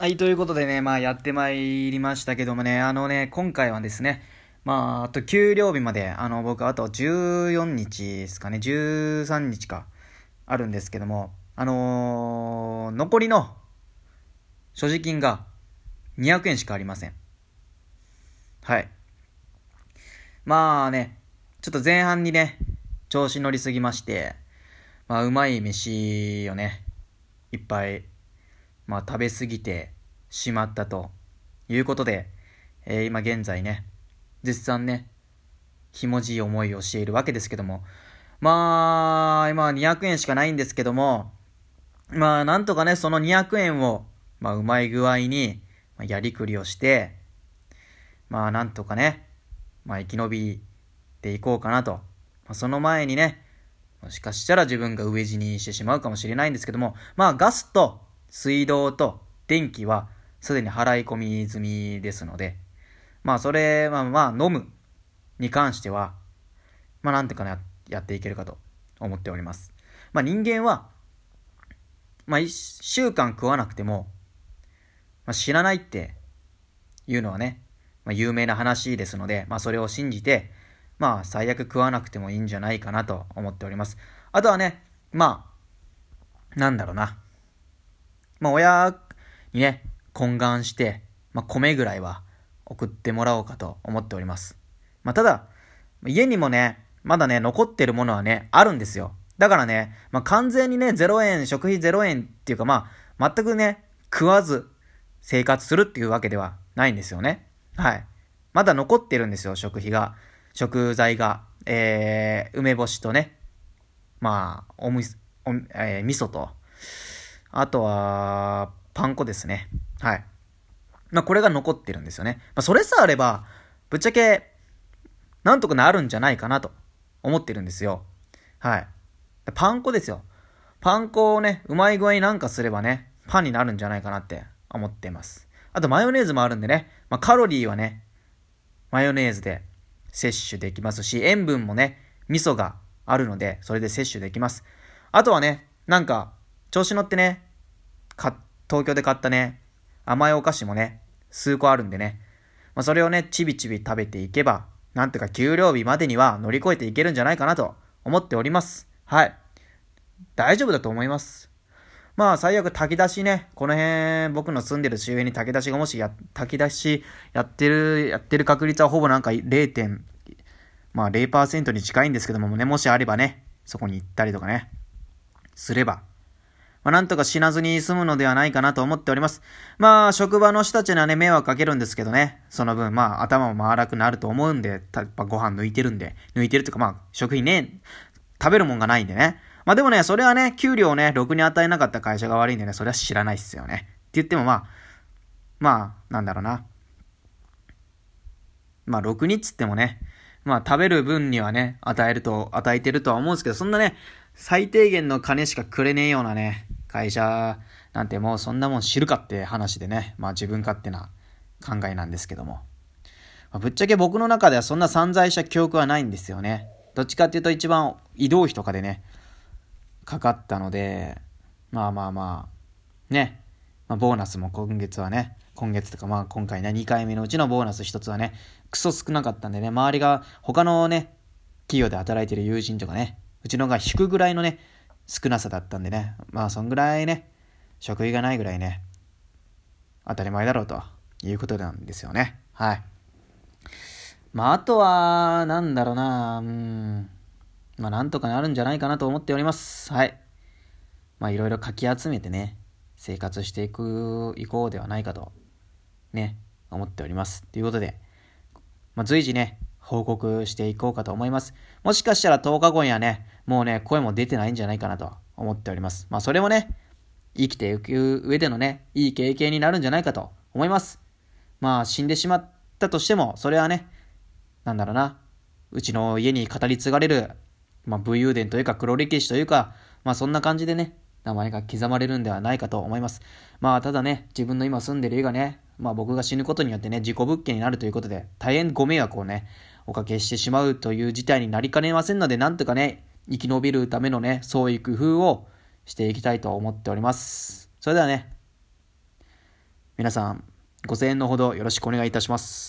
はい、ということでね、まあやってまいりましたけどもね、あのね、今回はですね、まあ、あと給料日まで、あの、僕、あと14日ですかね、13日か、あるんですけども、あのー、残りの所持金が200円しかありません。はい。まあね、ちょっと前半にね、調子乗りすぎまして、まあ、うまい飯をね、いっぱいまあ、食べ過ぎてしまったということで、えー、今現在ね、絶賛ね、ひもじい思いをしているわけですけども、まあ、今200円しかないんですけども、まあ、なんとかね、その200円を、まあ、うまい具合に、やりくりをして、まあ、なんとかね、まあ、生き延びていこうかなと。まあ、その前にね、もしかしたら自分が飢え死にしてしまうかもしれないんですけども、まあ、ガスと水道と電気はすでに払い込み済みですので、まあそれはまあ飲むに関しては、まあなんていうかな、やっていけるかと思っております。まあ人間は、まあ一週間食わなくても、まあ知らないっていうのはね、まあ有名な話ですので、まあそれを信じて、まあ最悪食わなくてもいいんじゃないかなと思っております。あとはね、まあ、なんだろうな。まあ、親にね、懇願して、まあ、米ぐらいは送ってもらおうかと思っております。まあ、ただ、家にもね、まだね、残ってるものはね、あるんですよ。だからね、まあ、完全にね、0円、食費0円っていうか、まあ、全くね、食わず生活するっていうわけではないんですよね。はい。まだ残ってるんですよ、食費が。食材が。えー、梅干しとね、まあ、おみ、おえー、味噌と、あとは、パン粉ですね。はい。まあ、これが残ってるんですよね。まあ、それさえあれば、ぶっちゃけ、なんとかなるんじゃないかなと思ってるんですよ。はい。パン粉ですよ。パン粉をね、うまい具合になんかすればね、パンになるんじゃないかなって思ってます。あとマヨネーズもあるんでね、まあ、カロリーはね、マヨネーズで摂取できますし、塩分もね、味噌があるので、それで摂取できます。あとはね、なんか、調子乗ってね、か、東京で買ったね、甘いお菓子もね、数個あるんでね、まあ、それをね、ちびちび食べていけば、なんとか給料日までには乗り越えていけるんじゃないかなと思っております。はい。大丈夫だと思います。まあ、最悪炊き出しね、この辺、僕の住んでる周辺に炊き出しがもしや、炊き出しやってる、やってる確率はほぼなんか 0. 点まあ0%に近いんですけどもね、もしあればね、そこに行ったりとかね、すれば、まあ、なんとか死なずに済むのではないかなと思っております。まあ、職場の人たちにはね、迷惑かけるんですけどね、その分、まあ、頭も回らくなると思うんで、やっぱご飯抜いてるんで、抜いてるっていうか、まあ、食費ね、食べるもんがないんでね。まあでもね、それはね、給料をね、ろくに与えなかった会社が悪いんでね、それは知らないっすよね。って言ってもまあ、まあ、なんだろうな。まあ、ろくにっつってもね、まあ、食べる分にはね、与えると、与えてるとは思うんですけど、そんなね、最低限の金しかくれねえようなね、会社なんてもうそんなもん知るかって話でね、まあ自分勝手な考えなんですけども。まあ、ぶっちゃけ僕の中ではそんな散財した記憶はないんですよね。どっちかっていうと一番移動費とかでね、かかったので、まあまあまあ、ね、まあ、ボーナスも今月はね、今月とかまあ今回ね、2回目のうちのボーナス1つはね、クソ少なかったんでね、周りが他のね、企業で働いてる友人とかね、うちのが引くぐらいのね、少なさだったんでね、まあそんぐらいね、食費がないぐらいね、当たり前だろうということなんですよね。はい。まああとは、なんだろうな、うん、まあなんとかなるんじゃないかなと思っております。はい。まあいろいろかき集めてね、生活していく、いこうではないかと、ね、思っております。ということで、まあ随時ね、報告していこうかと思います。もしかしたら10日後にはね、もうね、声も出てないんじゃないかなと思っております。まあそれもね、生きていく上でのね、いい経験になるんじゃないかと思います。まあ死んでしまったとしても、それはね、なんだろうな、うちの家に語り継がれる、まあ武勇伝というか黒歴史というか、まあそんな感じでね、名前が刻まれるんではないかと思います。まあただね、自分の今住んでる家がね、まあ僕が死ぬことによってね、事故物件になるということで、大変ご迷惑をね、おかけしてしまうという事態になりかねませんので、なんとかね、生き延びるためのね、創意工夫をしていきたいと思っております。それではね、皆さん、ご声援のほどよろしくお願いいたします。